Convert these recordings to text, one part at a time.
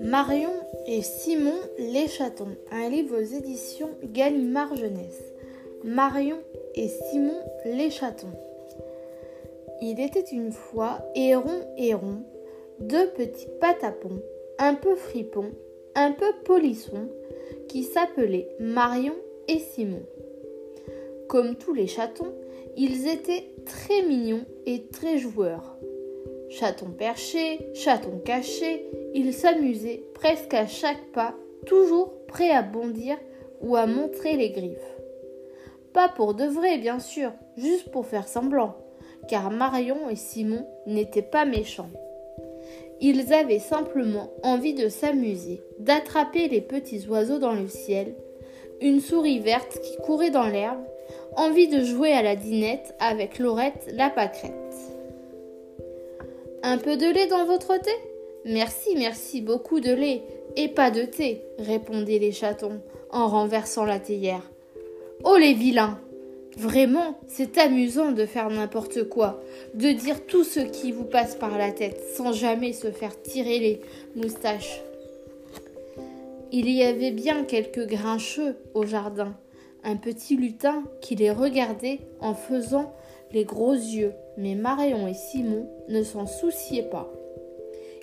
Marion et Simon les chatons, un livre aux éditions Gallimard Jeunesse. Marion et Simon les chatons. Il était une fois Héron Héron, deux petits patapons, un peu fripons, un peu polissons, qui s'appelaient Marion et Simon. Comme tous les chatons, ils étaient très mignons et très joueurs. Chatons perchés, chatons cachés, ils s'amusaient presque à chaque pas, toujours prêts à bondir ou à montrer les griffes. Pas pour de vrai, bien sûr, juste pour faire semblant, car Marion et Simon n'étaient pas méchants. Ils avaient simplement envie de s'amuser, d'attraper les petits oiseaux dans le ciel, une souris verte qui courait dans l'herbe, envie de jouer à la dinette avec Laurette la pâquerette. Un peu de lait dans votre thé? Merci, merci, beaucoup de lait et pas de thé, répondaient les chatons en renversant la théière. Oh les vilains Vraiment, c'est amusant de faire n'importe quoi, de dire tout ce qui vous passe par la tête sans jamais se faire tirer les moustaches. Il y avait bien quelques grincheux au jardin, un petit lutin qui les regardait en faisant les gros yeux, mais Marion et Simon ne s'en souciaient pas.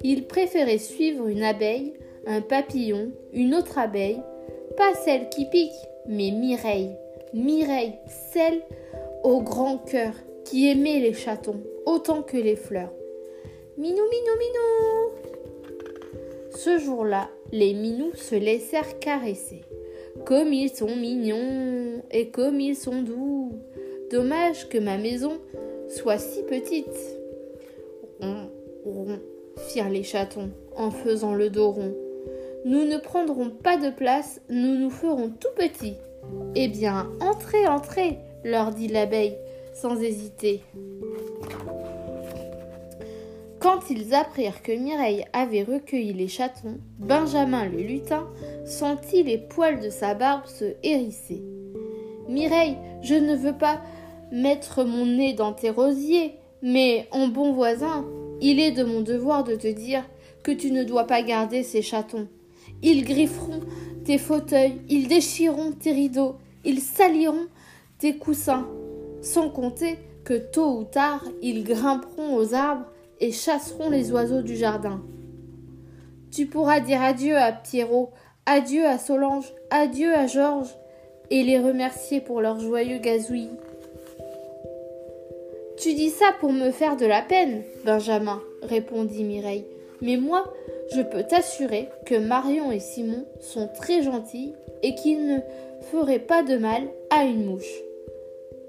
Ils préféraient suivre une abeille, un papillon, une autre abeille, pas celle qui pique, mais Mireille. Mireille, celle au grand cœur, qui aimait les chatons autant que les fleurs. Minou, minou, minou Ce jour-là, les minous se laissèrent caresser. Comme ils sont mignons et comme ils sont doux. Dommage que ma maison soit si petite firent les chatons en faisant le dos rond. Nous ne prendrons pas de place, nous nous ferons tout petits. Eh bien, entrez, entrez, leur dit l'abeille, sans hésiter. Quand ils apprirent que Mireille avait recueilli les chatons, Benjamin le lutin sentit les poils de sa barbe se hérisser. Mireille, je ne veux pas mettre mon nez dans tes rosiers, mais en bon voisin, il est de mon devoir de te dire que tu ne dois pas garder ces chatons. Ils grifferont tes fauteuils, ils déchireront tes rideaux, ils saliront tes coussins, sans compter que tôt ou tard ils grimperont aux arbres et chasseront les oiseaux du jardin. Tu pourras dire adieu à Pierrot, adieu à Solange, adieu à Georges, et les remercier pour leur joyeux gazouillis. Tu dis ça pour me faire de la peine, Benjamin, répondit Mireille. Mais moi, je peux t'assurer que Marion et Simon sont très gentils et qu'ils ne feraient pas de mal à une mouche.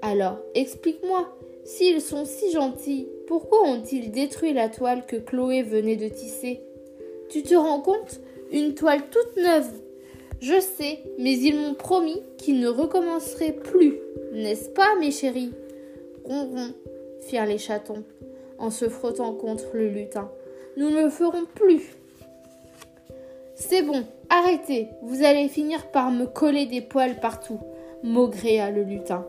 Alors, explique-moi, s'ils sont si gentils, pourquoi ont-ils détruit la toile que Chloé venait de tisser? Tu te rends compte? Une toile toute neuve. Je sais, mais ils m'ont promis qu'ils ne recommenceraient plus. N'est-ce pas, mes chéris? Ronron, firent les chatons, en se frottant contre le lutin. Nous ne le ferons plus. C'est bon, arrêtez, vous allez finir par me coller des poils partout, maugréa le lutin,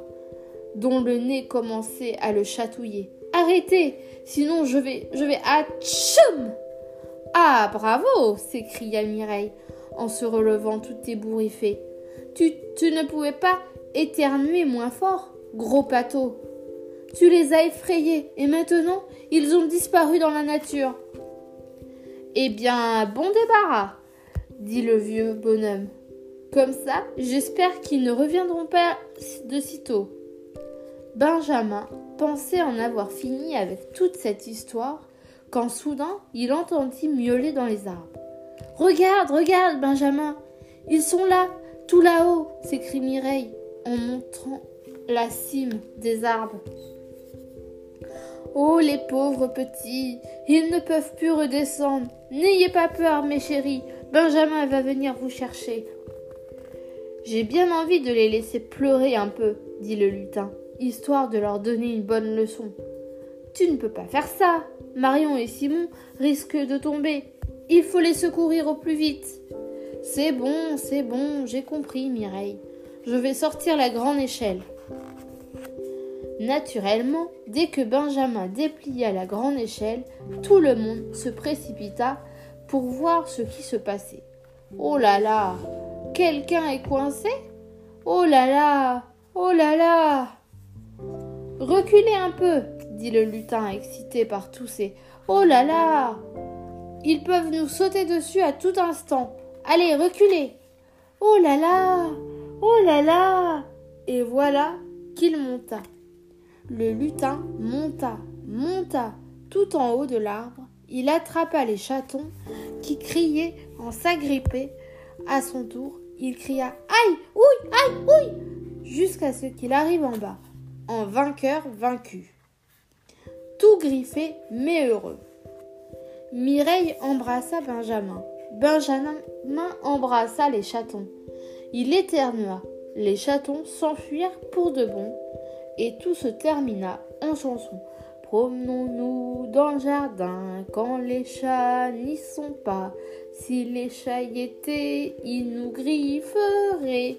dont le nez commençait à le chatouiller. Arrêtez, sinon je vais, je vais à tchoum Ah, bravo s'écria Mireille en se relevant tout ébouriffée. Tu, tu ne pouvais pas éternuer moins fort, gros pâteau. Tu les as effrayés et maintenant ils ont disparu dans la nature. Eh bien, bon débarras, dit le vieux bonhomme. Comme ça, j'espère qu'ils ne reviendront pas de sitôt. Benjamin pensait en avoir fini avec toute cette histoire quand soudain il entendit miauler dans les arbres. Regarde, regarde, Benjamin, ils sont là, tout là-haut, s'écrie Mireille en montrant la cime des arbres. Oh, les pauvres petits, ils ne peuvent plus redescendre. N'ayez pas peur, mes chéris, Benjamin va venir vous chercher. J'ai bien envie de les laisser pleurer un peu, dit le lutin, histoire de leur donner une bonne leçon. Tu ne peux pas faire ça. Marion et Simon risquent de tomber. Il faut les secourir au plus vite. C'est bon, c'est bon, j'ai compris, Mireille. Je vais sortir la grande échelle. Naturellement, dès que Benjamin déplia la grande échelle, tout le monde se précipita pour voir ce qui se passait. Oh là là Quelqu'un est coincé? Oh là là Oh là là Reculez un peu dit le lutin excité par tous ces Oh là là! Ils peuvent nous sauter dessus à tout instant. Allez, reculez! Oh là là! Oh là là! Et voilà qu'il monta. Le lutin monta, monta tout en haut de l'arbre. Il attrapa les chatons qui criaient en s'agrippant. À son tour, il cria Aïe! Ouille Aïe! Ouille jusqu'à ce qu'il arrive en bas, en vainqueur vaincu. Tout griffé mais heureux. Mireille embrassa Benjamin. Benjamin embrassa les chatons. Il éternua. Les chatons s'enfuirent pour de bon et tout se termina en chanson. Promenons-nous dans le jardin quand les chats n'y sont pas. Si les chats y étaient, ils nous grifferaient.